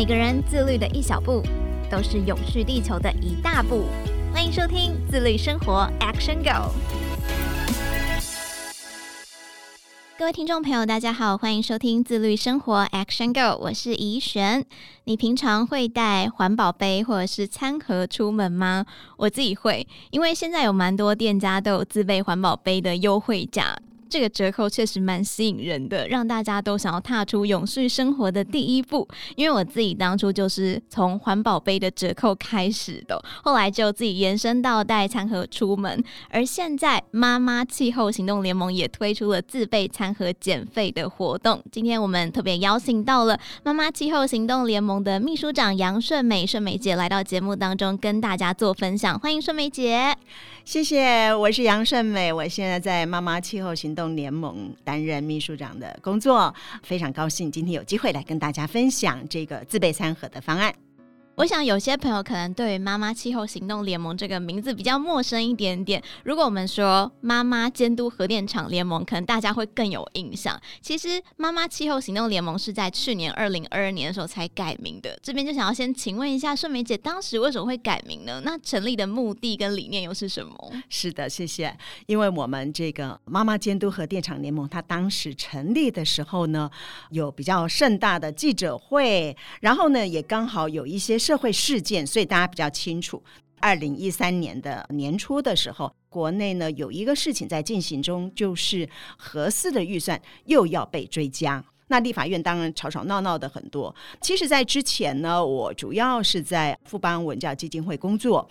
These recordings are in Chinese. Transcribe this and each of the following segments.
每个人自律的一小步，都是永续地球的一大步。欢迎收听《自律生活 Action Go》。各位听众朋友，大家好，欢迎收听《自律生活 Action Go》，我是怡璇。你平常会带环保杯或者是餐盒出门吗？我自己会，因为现在有蛮多店家都有自备环保杯的优惠价。这个折扣确实蛮吸引人的，让大家都想要踏出永续生活的第一步。因为我自己当初就是从环保杯的折扣开始的，后来就自己延伸到带餐盒出门。而现在妈妈气候行动联盟也推出了自备餐盒减费的活动。今天我们特别邀请到了妈妈气候行动联盟的秘书长杨顺美，顺美姐来到节目当中跟大家做分享。欢迎顺美姐。谢谢，我是杨胜美，我现在在妈妈气候行动联盟担任秘书长的工作，非常高兴今天有机会来跟大家分享这个自备餐盒的方案。我想有些朋友可能对“妈妈气候行动联盟”这个名字比较陌生一点点。如果我们说“妈妈监督核电厂联盟”，可能大家会更有印象。其实“妈妈气候行动联盟”是在去年二零二二年的时候才改名的。这边就想要先请问一下顺美姐，当时为什么会改名呢？那成立的目的跟理念又是什么？是的，谢谢。因为我们这个“妈妈监督核电厂联盟”它当时成立的时候呢，有比较盛大的记者会，然后呢，也刚好有一些。社会事件，所以大家比较清楚。二零一三年的年初的时候，国内呢有一个事情在进行中，就是核四的预算又要被追加。那立法院当然吵吵闹闹的很多。其实，在之前呢，我主要是在富邦文教基金会工作。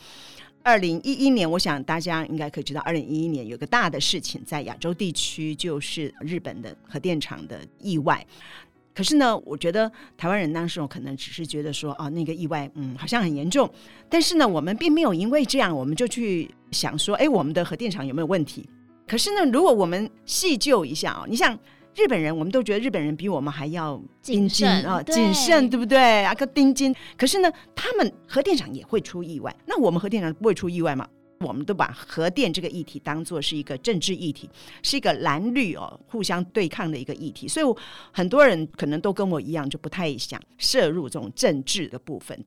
二零一一年，我想大家应该可以知道，二零一一年有个大的事情在亚洲地区，就是日本的核电厂的意外。可是呢，我觉得台湾人当时可能只是觉得说，啊，那个意外，嗯，好像很严重。但是呢，我们并没有因为这样，我们就去想说，哎，我们的核电厂有没有问题？可是呢，如果我们细究一下啊，你像日本人，我们都觉得日本人比我们还要谨慎啊，谨慎，对不对？啊，个盯紧。可是呢，他们核电厂也会出意外，那我们核电厂不会出意外吗？我们都把核电这个议题当作是一个政治议题，是一个蓝绿哦互相对抗的一个议题，所以很多人可能都跟我一样，就不太想涉入这种政治的部分。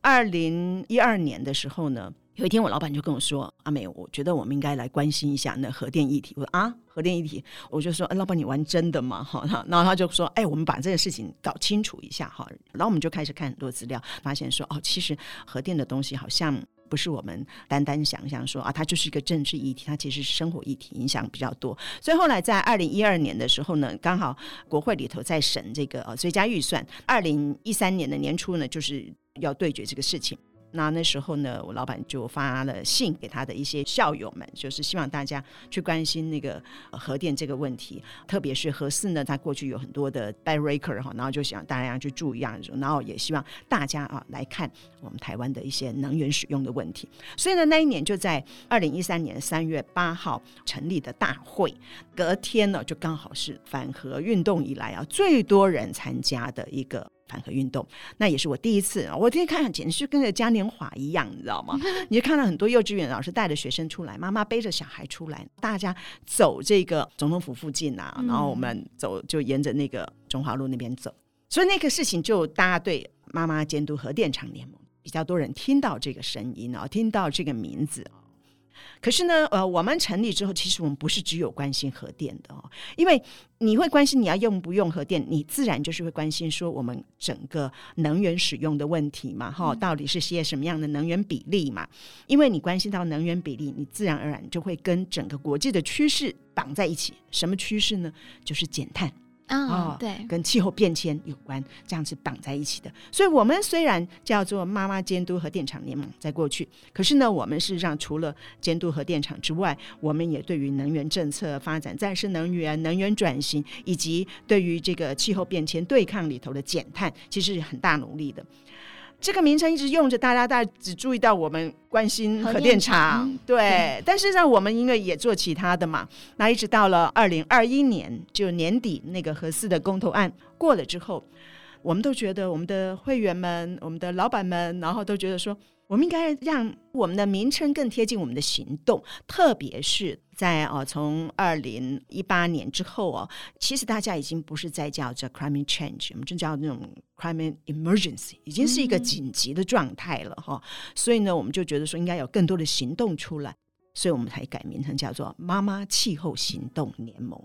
二零一二年的时候呢，有一天我老板就跟我说：“阿美，我觉得我们应该来关心一下那核电议题。”我说：“啊，核电议题？”我就说：“老板，你玩真的吗？”哈，然后他就说：“哎，我们把这个事情搞清楚一下哈。”然后我们就开始看很多资料，发现说：“哦，其实核电的东西好像……”不是我们单单想象说啊，它就是一个政治议题，它其实是生活议题，影响比较多。所以后来在二零一二年的时候呢，刚好国会里头在审这个呃最佳预算，二零一三年的年初呢，就是要对决这个事情。那那时候呢，我老板就发了信给他的一些校友们，就是希望大家去关心那个核电这个问题，特别是核四呢，它过去有很多的 bad record 哈，然后就想大家去注意啊，然后也希望大家啊来看我们台湾的一些能源使用的问题。所以呢，那一年就在二零一三年三月八号成立的大会，隔天呢就刚好是反核运动以来啊最多人参加的一个。反核运动，那也是我第一次。我今天看，简直是跟个嘉年华一样，你知道吗？你就看到很多幼稚园老师带着学生出来，妈妈背着小孩出来，大家走这个总统府附近啊，然后我们走就沿着那个中华路那边走。所以那个事情就大家对妈妈监督核电厂联盟比较多人听到这个声音啊，听到这个名字。可是呢，呃，我们成立之后，其实我们不是只有关心核电的哦，因为你会关心你要用不用核电，你自然就是会关心说我们整个能源使用的问题嘛，哈，到底是些什么样的能源比例嘛？因为你关心到能源比例，你自然而然就会跟整个国际的趋势绑在一起。什么趋势呢？就是减碳。哦，对，跟气候变迁有关，这样子绑在一起的。所以，我们虽然叫做妈妈监督核电厂联盟，在过去，可是呢，我们事实上除了监督核电厂之外，我们也对于能源政策发展、再生能源、能源转型，以及对于这个气候变迁对抗里头的减碳，其实是很大努力的。这个名称一直用着，大家大家只注意到我们关心核电厂。对，但是呢，我们因为也做其他的嘛。那一直到了二零二一年，就年底那个核四的公投案过了之后，我们都觉得我们的会员们、我们的老板们，然后都觉得说，我们应该让我们的名称更贴近我们的行动，特别是在哦，从二零一八年之后哦，其实大家已经不是在叫做 climate change，我们就叫那种 climate emergency，已经是一个紧急的状态了哈、嗯。所以呢，我们就觉得说应该有更多的行动出来，所以我们才改名称叫做妈妈气候行动联盟。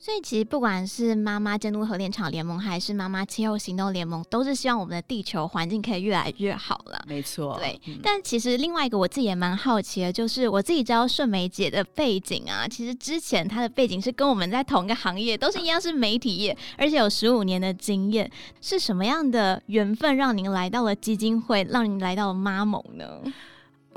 所以其实不管是妈妈监督核电厂联盟，还是妈妈气候行动联盟，都是希望我们的地球环境可以越来越好了。没错，对、嗯。但其实另外一个我自己也蛮好奇的，就是我自己知道顺梅姐的背景啊，其实之前她的背景是跟我们在同一个行业，都是一样是媒体业，而且有十五年的经验。是什么样的缘分让您来到了基金会，让您来到了妈盟呢？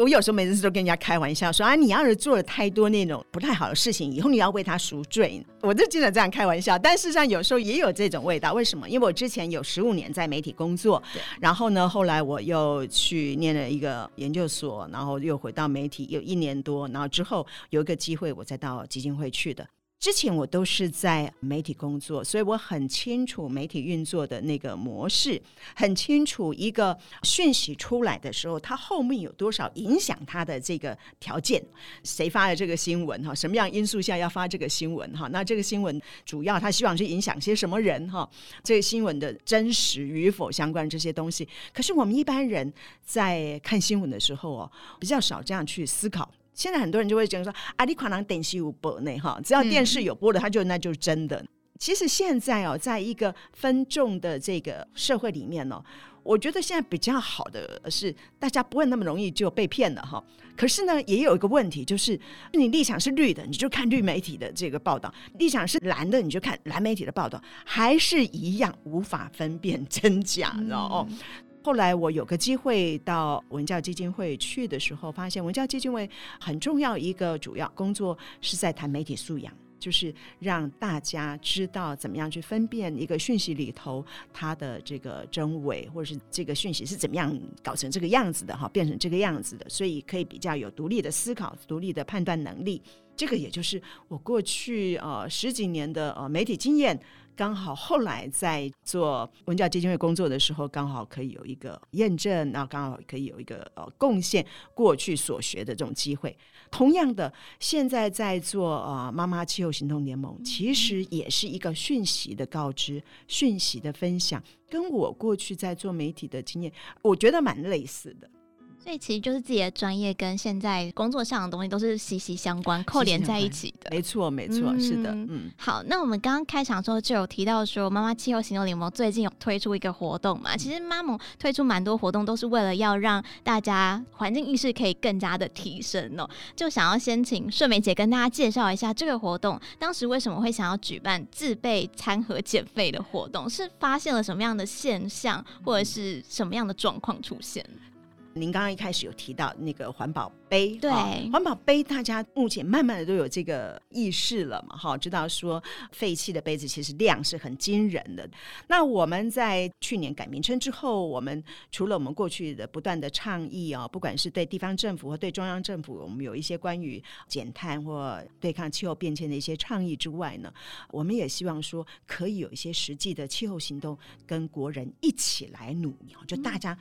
我有时候每次都跟人家开玩笑说啊，你要是做了太多那种不太好的事情，以后你要为他赎罪。我就经常这样开玩笑，但事实上有时候也有这种味道。为什么？因为我之前有十五年在媒体工作，然后呢，后来我又去念了一个研究所，然后又回到媒体有一年多，然后之后有一个机会，我再到基金会去的。之前我都是在媒体工作，所以我很清楚媒体运作的那个模式，很清楚一个讯息出来的时候，它后面有多少影响它的这个条件，谁发了这个新闻哈？什么样因素下要发这个新闻哈？那这个新闻主要他希望去影响些什么人哈？这个新闻的真实与否相关这些东西，可是我们一般人在看新闻的时候哦，比较少这样去思考。现在很多人就会觉得说，啊，你可能电视有播呢，哈，只要电视有播的，他就那就是真的。其实现在哦，在一个分众的这个社会里面呢，我觉得现在比较好的是，大家不会那么容易就被骗了哈。可是呢，也有一个问题，就是你立场是绿的，你就看绿媒体的这个报道；立场是蓝的，你就看蓝媒体的报道，还是一样无法分辨真假，然后。后来我有个机会到文教基金会去的时候，发现文教基金会很重要一个主要工作是在谈媒体素养，就是让大家知道怎么样去分辨一个讯息里头它的这个真伪，或者是这个讯息是怎么样搞成这个样子的哈，变成这个样子的，所以可以比较有独立的思考、独立的判断能力。这个也就是我过去呃十几年的呃媒体经验。刚好后来在做文教基金会工作的时候，刚好可以有一个验证，然后刚好可以有一个呃贡献过去所学的这种机会。同样的，现在在做呃妈妈气候行动联盟，其实也是一个讯息的告知、讯息的分享，跟我过去在做媒体的经验，我觉得蛮类似的。所以其实就是自己的专业跟现在工作上的东西都是息息相关、扣连在一起的。没错，没错，嗯，是的。嗯，好，那我们刚刚开场的时候就有提到说，妈妈气候行动联盟最近有推出一个活动嘛？其实妈盟推出蛮多活动，都是为了要让大家环境意识可以更加的提升哦。就想要先请顺美姐跟大家介绍一下这个活动，当时为什么会想要举办自备餐盒减肥的活动？是发现了什么样的现象，或者是什么样的状况出现？您刚刚一开始有提到那个环保杯，对，环保杯，大家目前慢慢的都有这个意识了嘛，哈，知道说废弃的杯子其实量是很惊人的。那我们在去年改名称之后，我们除了我们过去的不断的倡议哦，不管是对地方政府或对中央政府，我们有一些关于减碳或对抗气候变迁的一些倡议之外呢，我们也希望说可以有一些实际的气候行动，跟国人一起来努力，就大家。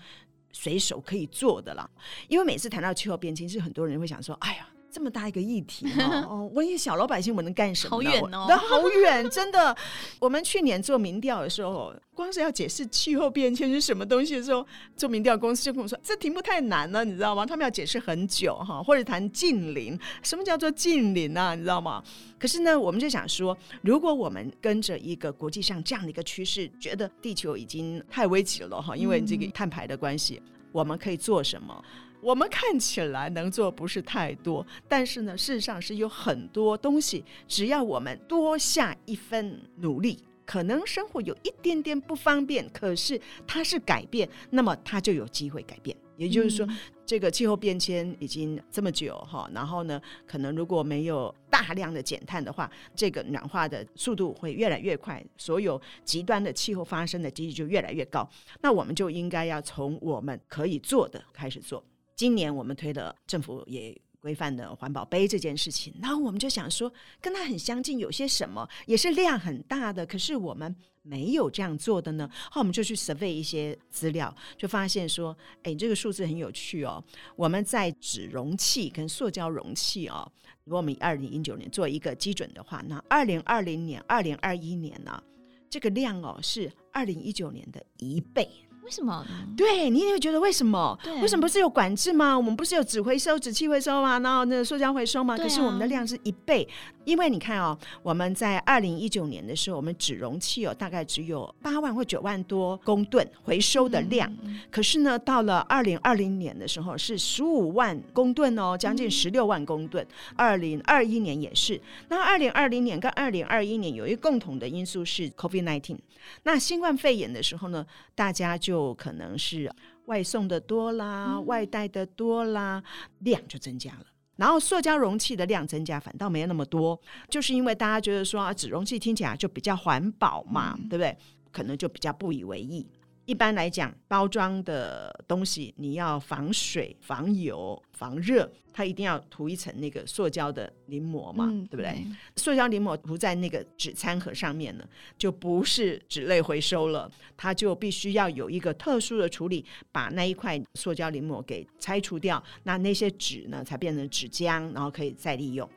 随手可以做的了，因为每次谈到气候变迁，是很多人会想说：“哎呀，这么大一个议题 哦，我一小老百姓我能干什么？好远哦，好远，真的。”我们去年做民调的时候，光是要解释气候变迁是什么东西的时候，做民调公司就跟我说：“这题目太难了，你知道吗？”他们要解释很久哈，或者谈近邻，什么叫做近邻啊？你知道吗？可是呢，我们就想说，如果我们跟着一个国际上这样的一个趋势，觉得地球已经太危急了哈，因为这个碳排的关系，我们可以做什么？我们看起来能做不是太多，但是呢，事实上是有很多东西，只要我们多下一分努力，可能生活有一点点不方便，可是它是改变，那么它就有机会改变。也就是说，这个气候变迁已经这么久哈，然后呢，可能如果没有大量的减碳的话，这个暖化的速度会越来越快，所有极端的气候发生的几率就越来越高。那我们就应该要从我们可以做的开始做。今年我们推的，政府也规范的环保杯这件事情。然后我们就想说，跟它很相近，有些什么也是量很大的，可是我们没有这样做的呢？后我们就去 survey 一些资料，就发现说，哎，这个数字很有趣哦。我们在纸容器跟塑胶容器哦，如果我们以二零一九年做一个基准的话，那二零二零年、二零二一年呢，这个量哦是二零一九年的一倍。为什么？对，你也会觉得为什么？对，为什么不是有管制吗？我们不是有纸回收、纸气回收吗？然后那个塑胶回收吗？可是我们的量是一倍。因为你看哦，我们在二零一九年的时候，我们纸容器哦大概只有八万或九万多公吨回收的量，嗯、可是呢，到了二零二零年的时候是十五万公吨哦，将近十六万公吨。二零二一年也是。那二零二零年跟二零二一年有一个共同的因素是 COVID nineteen。19,。那新冠肺炎的时候呢，大家就可能是外送的多啦，嗯、外带的多啦，量就增加了。然后塑胶容器的量增加，反倒没有那么多，就是因为大家觉得说啊，纸容器听起来就比较环保嘛，嗯、对不对？可能就比较不以为意。一般来讲，包装的东西你要防水、防油、防热，它一定要涂一层那个塑胶的淋膜嘛，嗯、对不对？对，塑胶淋膜涂在那个纸餐盒上面呢，就不是纸类回收了，它就必须要有一个特殊的处理，把那一块塑胶淋膜给拆除掉，那那些纸呢才变成纸浆，然后可以再利用。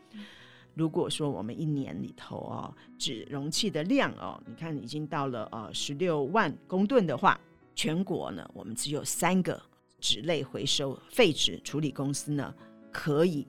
如果说我们一年里头哦，纸容器的量哦，你看已经到了呃十六万公吨的话，全国呢我们只有三个纸类回收废纸处理公司呢可以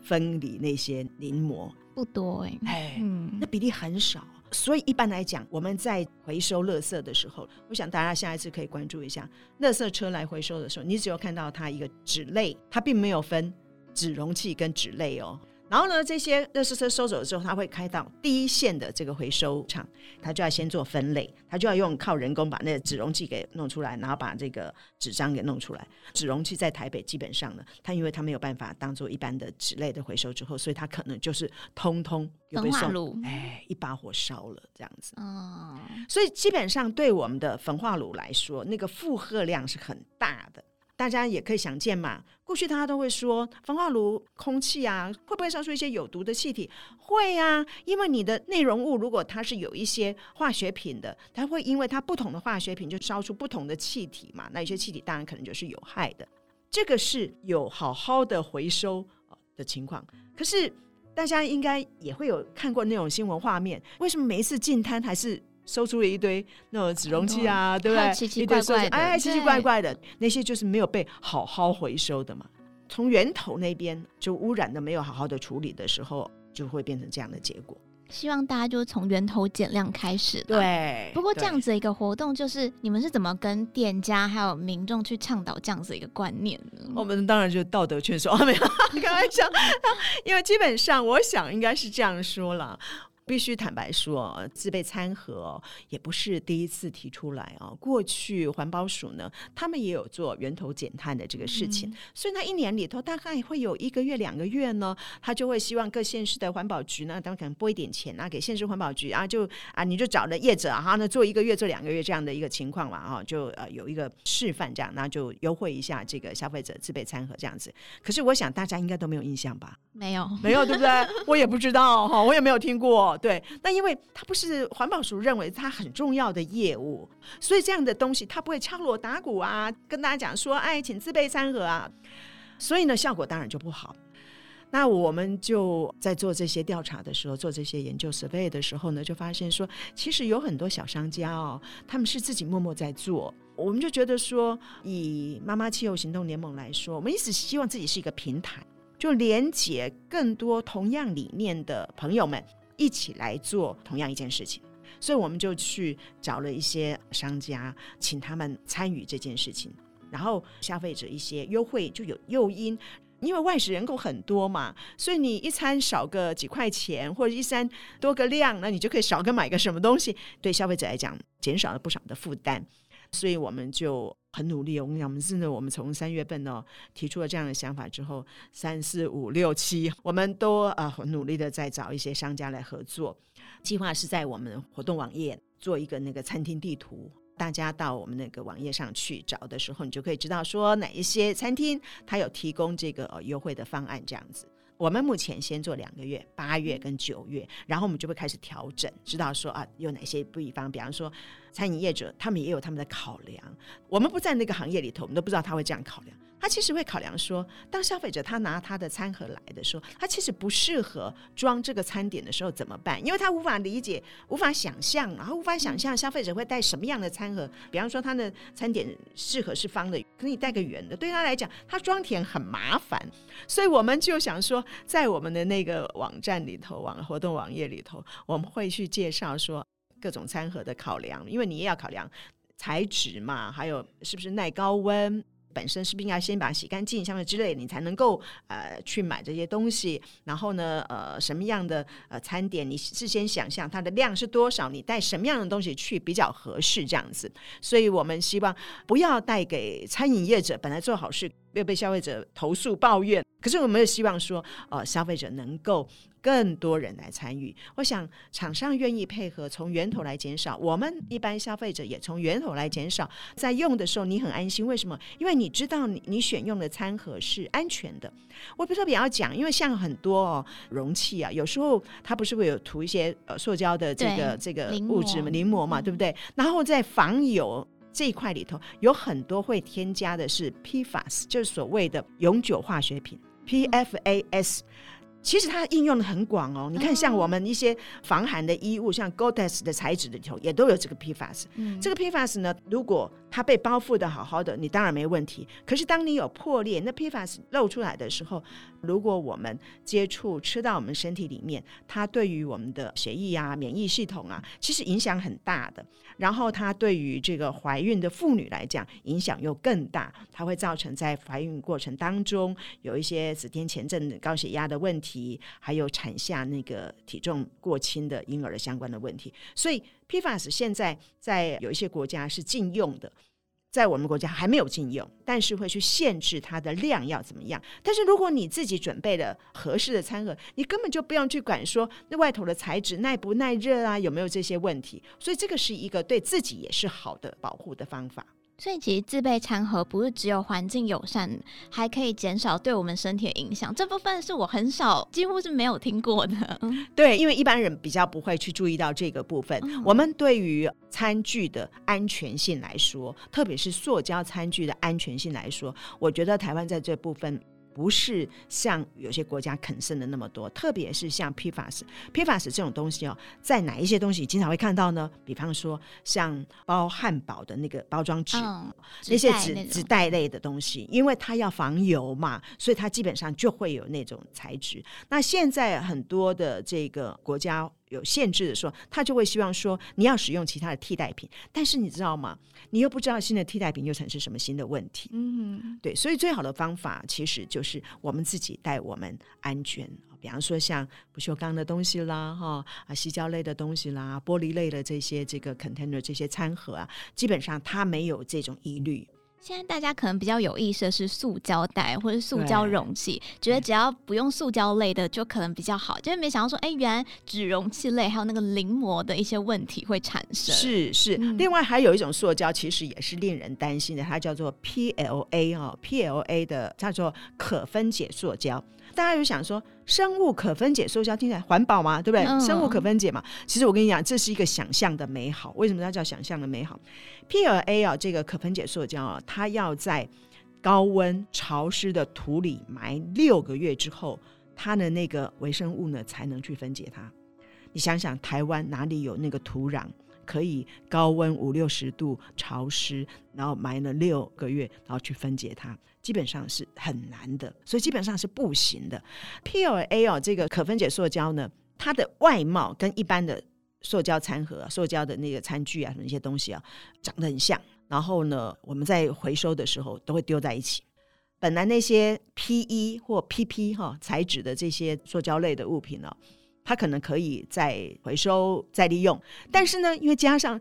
分离那些临摹，不多哎，哎，嗯，那比例很少。所以一般来讲，我们在回收垃圾的时候，我想大家下一次可以关注一下，垃圾车来回收的时候，你只有看到它一个纸类，它并没有分纸容器跟纸类哦。然后呢，这些垃圾车收走了之后，他会开到第一线的这个回收厂，他就要先做分类，他就要用靠人工把那个纸容器给弄出来，然后把这个纸张给弄出来。纸容器在台北基本上呢，它因为它没有办法当做一般的纸类的回收之后，所以它可能就是通通又被送，哎，一把火烧了这样子。哦，所以基本上对我们的焚化炉来说，那个负荷量是很大的。大家也可以想见嘛，过去大家都会说焚化炉空气啊，会不会烧出一些有毒的气体？会啊，因为你的内容物如果它是有一些化学品的，它会因为它不同的化学品就烧出不同的气体嘛。那有些气体当然可能就是有害的。这个是有好好的回收的情况。可是大家应该也会有看过那种新闻画面，为什么每一次进摊还是？收出了一堆那种纸容器啊，对不对？奇奇怪怪的，哎，奇奇怪怪的那些就是没有被好好回收的嘛。从源头那边就污染的没有好好的处理的时候，就会变成这样的结果。希望大家就从源头减量开始。对。不过这样子的一个活动，就是你们是怎么跟店家还有民众去倡导这样子一个观念呢？我们当然就是道德劝说，没有 开玩笑。因为基本上，我想应该是这样说了。必须坦白说，自备餐盒也不是第一次提出来啊。过去环保署呢，他们也有做源头减碳的这个事情，嗯、所以那一年里头大概会有一个月、两个月呢，他就会希望各县市的环保局呢，他们可能拨一点钱啊，给县市环保局啊，就啊，你就找了业者哈、啊，那做一个月、做两个月这样的一个情况嘛，啊，就呃有一个示范这样，那就优惠一下这个消费者自备餐盒这样子。可是我想大家应该都没有印象吧？没有，没有，对不对？我也不知道哈，我也没有听过。对，那因为它不是环保署认为它很重要的业务，所以这样的东西它不会敲锣打鼓啊，跟大家讲说，哎，请自备餐盒啊，所以呢，效果当然就不好。那我们就在做这些调查的时候，做这些研究 survey 的时候呢，就发现说，其实有很多小商家哦，他们是自己默默在做。我们就觉得说，以妈妈气候行动联盟来说，我们一直希望自己是一个平台，就连接更多同样理念的朋友们。一起来做同样一件事情，所以我们就去找了一些商家，请他们参与这件事情，然后消费者一些优惠就有诱因，因为外食人口很多嘛，所以你一餐少个几块钱，或者一餐多个量，那你就可以少个买个什么东西，对消费者来讲减少了不少的负担。所以我们就很努力。我跟你讲，我们真的，我们从三月份呢提出了这样的想法之后，三四五六七，我们都呃很努力的在找一些商家来合作。计划是在我们活动网页做一个那个餐厅地图，大家到我们那个网页上去找的时候，你就可以知道说哪一些餐厅它有提供这个优惠的方案这样子。我们目前先做两个月，八月跟九月，然后我们就会开始调整，知道说啊有哪些不一方，比方说餐饮业者他们也有他们的考量，我们不在那个行业里头，我们都不知道他会这样考量。他其实会考量说，当消费者他拿他的餐盒来的时候，他其实不适合装这个餐点的时候怎么办？因为他无法理解、无法想象，然后无法想象消费者会带什么样的餐盒。比方说，他的餐点适合是方的，可以带个圆的，对他来讲，他装填很麻烦。所以我们就想说，在我们的那个网站里头、网活动网页里头，我们会去介绍说各种餐盒的考量，因为你也要考量材质嘛，还有是不是耐高温。本身是不是应该先把它洗干净，像之类，你才能够呃去买这些东西。然后呢，呃，什么样的呃餐点，你事先想象它的量是多少，你带什么样的东西去比较合适，这样子。所以我们希望不要带给餐饮业者本来做好事，又被消费者投诉抱怨。可是我们也希望说，呃，消费者能够。更多人来参与，我想厂商愿意配合，从源头来减少，我们一般消费者也从源头来减少，在用的时候你很安心。为什么？因为你知道你你选用的餐盒是安全的。我比如说比较讲，因为像很多哦容器啊，有时候它不是会有涂一些呃塑胶的这个这个物质嘛，临摹嘛，对不对？然后在防油这一块里头，有很多会添加的是 PFAS，就是所谓的永久化学品 PFAS。其实它应用的很广哦，你看像我们一些防寒的衣物，像 Gore-Tex 的材质里头也都有这个 PFAS。嗯，这个 PFAS 呢，如果它被包覆的好好的，你当然没问题。可是当你有破裂，那 PFAS 漏出来的时候，如果我们接触吃到我们身体里面，它对于我们的血液啊、免疫系统啊，其实影响很大的。然后它对于这个怀孕的妇女来讲，影响又更大，它会造成在怀孕过程当中有一些子痫前症、高血压的问题。还有产下那个体重过轻的婴儿的相关的问题，所以 PFAS 现在在有一些国家是禁用的，在我们国家还没有禁用，但是会去限制它的量要怎么样。但是如果你自己准备了合适的餐盒，你根本就不用去管说那外头的材质耐不耐热啊，有没有这些问题。所以这个是一个对自己也是好的保护的方法。所以其实自备餐盒不是只有环境友善，还可以减少对我们身体的影响。这部分是我很少，几乎是没有听过的。对，因为一般人比较不会去注意到这个部分。嗯、我们对于餐具的安全性来说，特别是塑胶餐具的安全性来说，我觉得台湾在这部分。不是像有些国家肯剩的那么多，特别是像 PFAS，PFAS 这种东西哦，在哪一些东西经常会看到呢？比方说像包汉堡的那个包装纸，嗯、那些纸纸袋类的东西，因为它要防油嘛，所以它基本上就会有那种材质。那现在很多的这个国家。有限制的时候，他就会希望说你要使用其他的替代品，但是你知道吗？你又不知道新的替代品又产生什么新的问题。嗯，对，所以最好的方法其实就是我们自己带我们安全。比方说像不锈钢的东西啦，哈啊，矽胶类的东西啦，玻璃类的这些这个 container 这些餐盒啊，基本上它没有这种疑虑。现在大家可能比较有意识的是塑胶袋或者塑胶容器，觉得只要不用塑胶类的就可能比较好，就是没想到说，哎，原来纸容器类还有那个临摹的一些问题会产生。是是，嗯、另外还有一种塑胶，其实也是令人担心的，它叫做 PLA 哦，PLA 的叫做可分解塑胶。大家有想说，生物可分解塑胶听起来环保嘛？对不对？嗯、生物可分解嘛。其实我跟你讲，这是一个想象的美好。为什么它叫想象的美好？PLA 啊，这个可分解塑胶啊，它要在高温潮湿的土里埋六个月之后，它的那个微生物呢才能去分解它。你想想，台湾哪里有那个土壤？可以高温五六十度潮湿，然后埋了六个月，然后去分解它，基本上是很难的，所以基本上是不行的。PLA 哦，这个可分解塑胶呢，它的外貌跟一般的塑胶餐盒、塑胶的那个餐具啊，什么一些东西啊，长得很像。然后呢，我们在回收的时候都会丢在一起。本来那些 PE 或 PP 哈材质的这些塑胶类的物品呢、它可能可以再回收再利用，但是呢，因为加上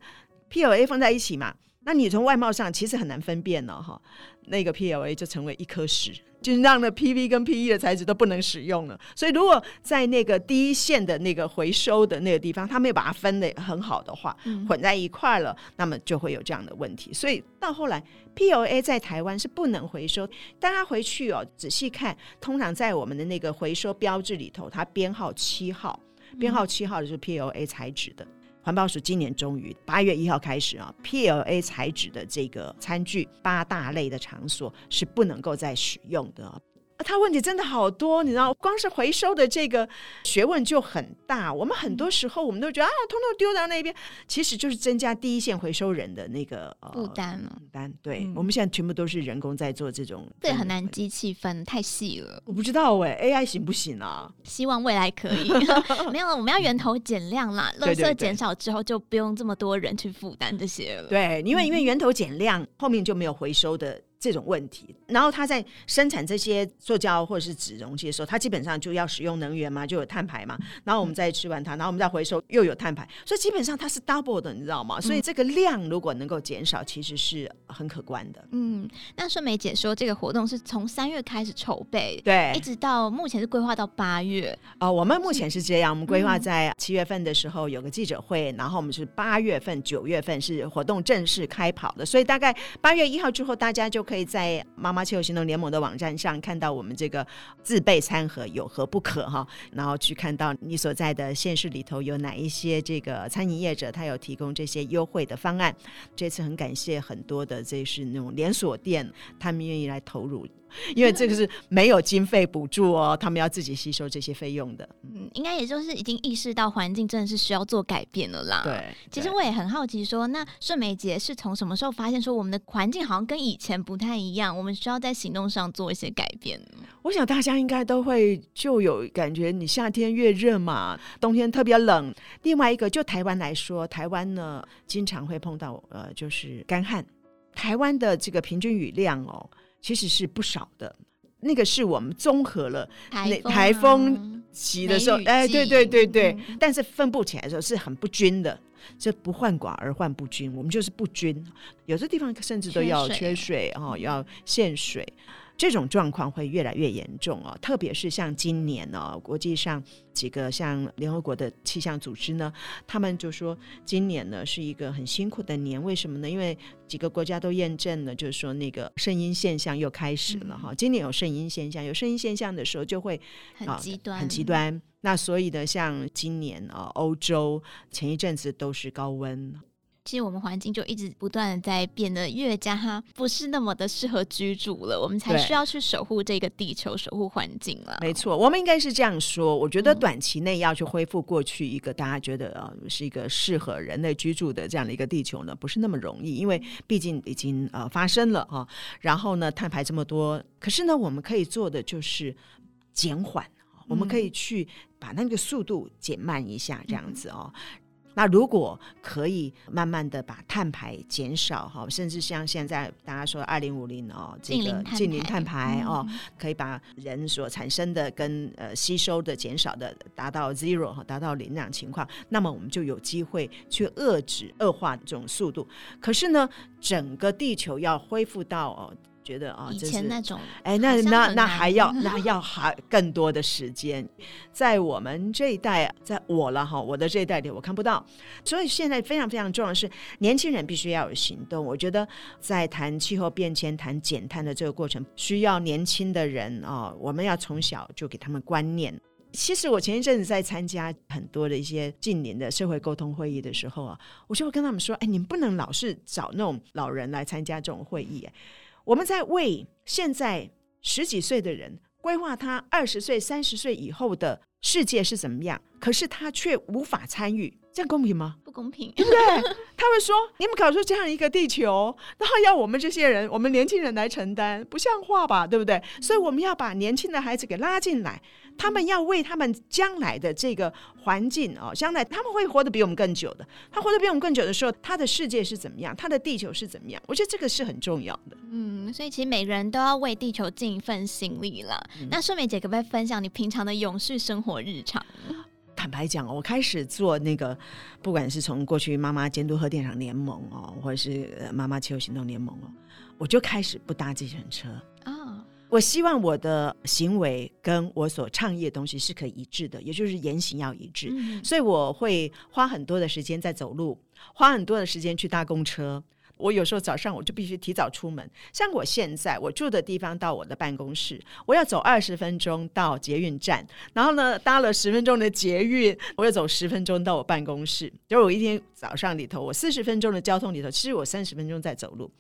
PLA 放在一起嘛，那你从外貌上其实很难分辨了哈，那个 PLA 就成为一颗屎。就是让那 PV 跟 PE 的材质都不能使用了，所以如果在那个第一线的那个回收的那个地方，他没有把它分得很好的话，混在一块了，那么就会有这样的问题。所以到后来 PLA 在台湾是不能回收，大家回去哦仔细看，通常在我们的那个回收标志里头，它编号七号，编号七号就是 PLA 材质的。环保署今年终于八月一号开始啊，PLA 材质的这个餐具八大类的场所是不能够再使用的。它问题真的好多，你知道，光是回收的这个学问就很大。我们很多时候我们都觉得啊，通通丢到那边，其实就是增加第一线回收人的那个负担了。负担，对，我们现在全部都是人工在做这种，对，很难机器分，太细了。我不知道哎，AI 行不行啊？希望未来可以。没有，我们要源头减量啦，垃圾减少之后就不用这么多人去负担这些了。对，因为因为源头减量，后面就没有回收的。这种问题，然后他在生产这些塑胶或者是纸容器的时候，它基本上就要使用能源嘛，就有碳排嘛。然后我们再吃完它，然后我们再回收又有碳排，所以基本上它是 double 的，你知道吗？所以这个量如果能够减少，其实是很可观的。嗯，那顺梅姐说这个活动是从三月开始筹备，对，一直到目前是规划到八月。哦，我们目前是这样，我们规划在七月份的时候有个记者会，然后我们是八月份、九月份是活动正式开跑的，所以大概八月一号之后，大家就可可以在妈妈气候行动联盟的网站上看到我们这个自备餐盒有何不可哈，然后去看到你所在的县市里头有哪一些这个餐饮业者，他有提供这些优惠的方案。这次很感谢很多的这是那种连锁店，他们愿意来投入。因为这个是没有经费补助哦，他们要自己吸收这些费用的。嗯，应该也就是已经意识到环境真的是需要做改变了啦。对，其实我也很好奇说，说那顺美姐是从什么时候发现说我们的环境好像跟以前不太一样，我们需要在行动上做一些改变？我想大家应该都会就有感觉，你夏天越热嘛，冬天特别冷。另外一个，就台湾来说，台湾呢经常会碰到呃，就是干旱。台湾的这个平均雨量哦。其实是不少的，那个是我们综合了台台风期的时候，哎，对对对对，嗯、但是分布起来的时候是很不均的，这不患寡而患不均，我们就是不均，有些地方甚至都要缺水啊、哦，要限水。这种状况会越来越严重哦，特别是像今年呢、哦，国际上几个像联合国的气象组织呢，他们就说今年呢是一个很辛苦的年，为什么呢？因为几个国家都验证了，就是说那个圣婴现象又开始了哈、嗯。今年有圣婴现象，有圣婴现象的时候就会很极端，很极端。那所以呢，像今年啊，欧洲前一阵子都是高温。其实我们环境就一直不断的在变得越加不是那么的适合居住了，我们才需要去守护这个地球，守护环境了。没错，我们应该是这样说。我觉得短期内要去恢复过去一个大家觉得啊是一个适合人类居住的这样的一个地球呢，不是那么容易，因为毕竟已经呃发生了啊。然后呢，碳排这么多，可是呢，我们可以做的就是减缓，我们可以去把那个速度减慢一下，这样子哦。嗯那如果可以慢慢的把碳排减少哈，甚至像现在大家说二零五零哦，这个近零碳排哦，可以把人所产生的跟呃吸收的减少的达到 zero 哈，达到零这样情况，那么我们就有机会去遏制恶化这种速度。可是呢，整个地球要恢复到哦。觉得啊，以前那种，哎，那那那还要那要还更多的时间，在我们这一代，在我了哈，我的这一代里我看不到，所以现在非常非常重要的是，年轻人必须要有行动。我觉得在谈气候变迁、谈减碳的这个过程，需要年轻的人啊，我们要从小就给他们观念。其实我前一阵子在参加很多的一些近年的社会沟通会议的时候啊，我就会跟他们说，哎，你们不能老是找那种老人来参加这种会议，哎。我们在为现在十几岁的人规划他二十岁、三十岁以后的世界是怎么样，可是他却无法参与，这样公平吗？不公平，对不对？他会说：“你们搞出这样一个地球，然后要我们这些人，我们年轻人来承担，不像话吧？对不对？”所以我们要把年轻的孩子给拉进来。他们要为他们将来的这个环境哦，将来他们会活得比我们更久的。他活得比我们更久的时候，他的世界是怎么样？他的地球是怎么样？我觉得这个是很重要的。嗯，所以其实每个人都要为地球尽一份心力了。嗯、那顺美姐可不可以分享你平常的永续生活日常？坦白讲，我开始做那个，不管是从过去妈妈监督核电厂联盟哦，或者是妈妈气候行动联盟哦，我就开始不搭计程车啊。Oh. 我希望我的行为跟我所倡议的东西是可以一致的，也就是言行要一致。嗯、所以我会花很多的时间在走路，花很多的时间去搭公车。我有时候早上我就必须提早出门，像我现在我住的地方到我的办公室，我要走二十分钟到捷运站，然后呢搭了十分钟的捷运，我要走十分钟到我办公室。就是我一天早上里头，我四十分钟的交通里头，其实我三十分钟在走路。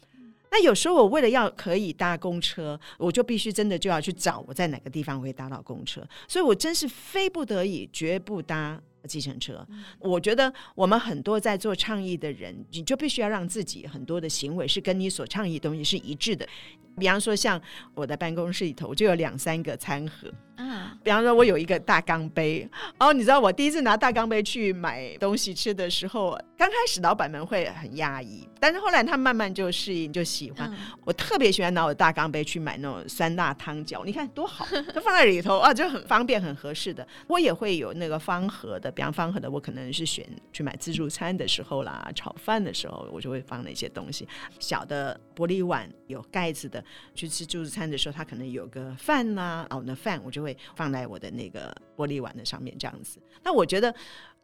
那有时候我为了要可以搭公车，我就必须真的就要去找我在哪个地方会搭到公车，所以我真是非不得已绝不搭计程车。我觉得我们很多在做倡议的人，你就必须要让自己很多的行为是跟你所倡议的东西是一致的。比方说，像我的办公室里头我就有两三个餐盒。啊，比方说，我有一个大钢杯哦，你知道我第一次拿大钢杯去买东西吃的时候，刚开始老板们会很压抑，但是后来他慢慢就适应，就喜欢。嗯、我特别喜欢拿我的大钢杯去买那种酸辣汤饺，你看多好，它放在里头啊，就很方便，很合适的。我也会有那个方盒的，比方方盒的，我可能是选去买自助餐的时候啦，炒饭的时候，我就会放那些东西。小的玻璃碗有盖子的，去吃自助餐的时候，他可能有个饭啦，哦，那饭我就。会放在我的那个玻璃碗的上面，这样子。那我觉得，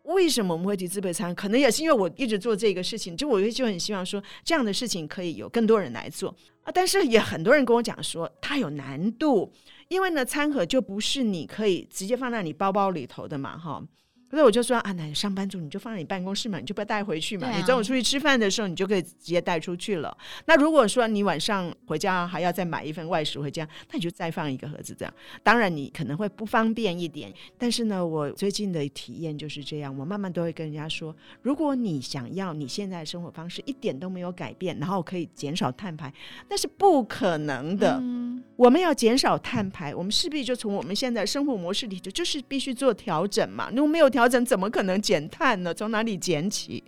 为什么我们会提自备餐？可能也是因为我一直做这个事情，就我就很希望说，这样的事情可以有更多人来做啊。但是也很多人跟我讲说，它有难度，因为呢，餐盒就不是你可以直接放在你包包里头的嘛，哈。所以我就说啊，那上班族你就放在你办公室嘛，你就不要带回去嘛。啊、你中午出去吃饭的时候，你就可以直接带出去了。那如果说你晚上回家还要再买一份外食回家，那你就再放一个盒子这样。当然你可能会不方便一点，但是呢，我最近的体验就是这样。我慢慢都会跟人家说，如果你想要你现在的生活方式一点都没有改变，然后可以减少碳排，那是不可能的。嗯、我们要减少碳排，我们势必就从我们现在生活模式里头就是必须做调整嘛。如果没有调调整怎么可能减碳呢？从哪里减起？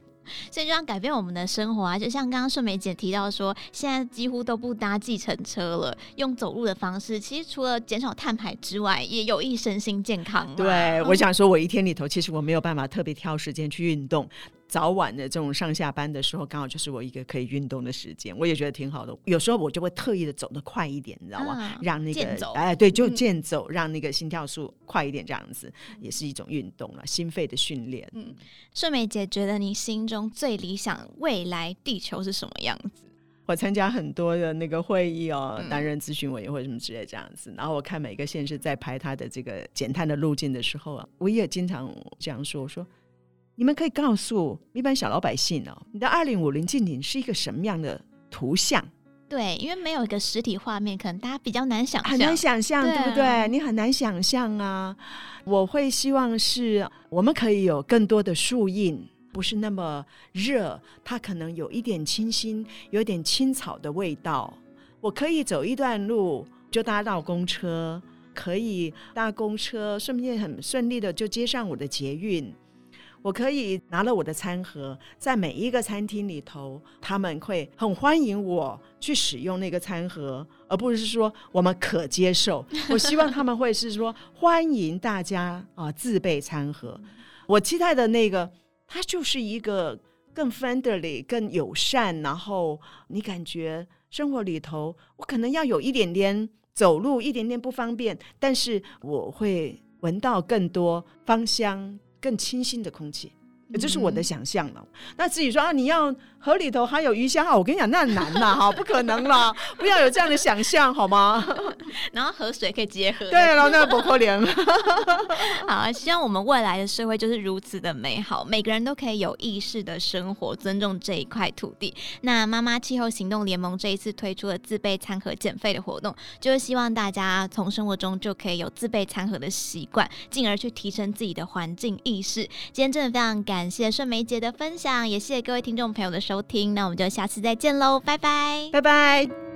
所以就要改变我们的生活啊！就像刚刚顺梅姐提到说，现在几乎都不搭计程车了，用走路的方式，其实除了减少碳排之外，也有益身心健康。对，嗯、我想说，我一天里头其实我没有办法特别挑时间去运动。早晚的这种上下班的时候，刚好就是我一个可以运动的时间，我也觉得挺好的。有时候我就会特意的走得快一点，你知道吗？啊、让那个走哎，对，就健走，嗯、让那个心跳数快一点，这样子也是一种运动了，心肺的训练。嗯，顺美姐觉得你心中最理想未来地球是什么样子？我参加很多的那个会议哦，担任咨询委员会什么之类这样子，然后我看每个县市在排他的这个减碳的路径的时候啊，我也经常这样说，我说。你们可以告诉一般小老百姓哦，你的二零五零净零是一个什么样的图像？对，因为没有一个实体画面，可能大家比较难想象，很难想象，对，对不对？你很难想象啊。我会希望是我们可以有更多的树荫，不是那么热，它可能有一点清新，有一点青草的味道。我可以走一段路就搭到公车，可以搭公车，顺便很顺利的就接上我的捷运。我可以拿了我的餐盒，在每一个餐厅里头，他们会很欢迎我去使用那个餐盒，而不是说我们可接受。我希望他们会是说欢迎大家啊自备餐盒。我期待的那个，它就是一个更 friendly、更友善，然后你感觉生活里头，我可能要有一点点走路，一点点不方便，但是我会闻到更多芳香。更清新的空气，这是我的想象了。嗯、那自己说啊，你要河里头还有鱼虾，我跟你讲，那很难呐，哈，不可能啦，不要有这样的想象，好吗？然后河水可以结合，对，然后那个不可怜。好，希望我们未来的社会就是如此的美好，每个人都可以有意识的生活，尊重这一块土地。那妈妈气候行动联盟这一次推出了自备餐盒减肥的活动，就是希望大家从生活中就可以有自备餐盒的习惯，进而去提升自己的环境意识。今天真的非常感谢顺梅姐的分享，也谢谢各位听众朋友的收听。那我们就下次再见喽，拜拜，拜拜。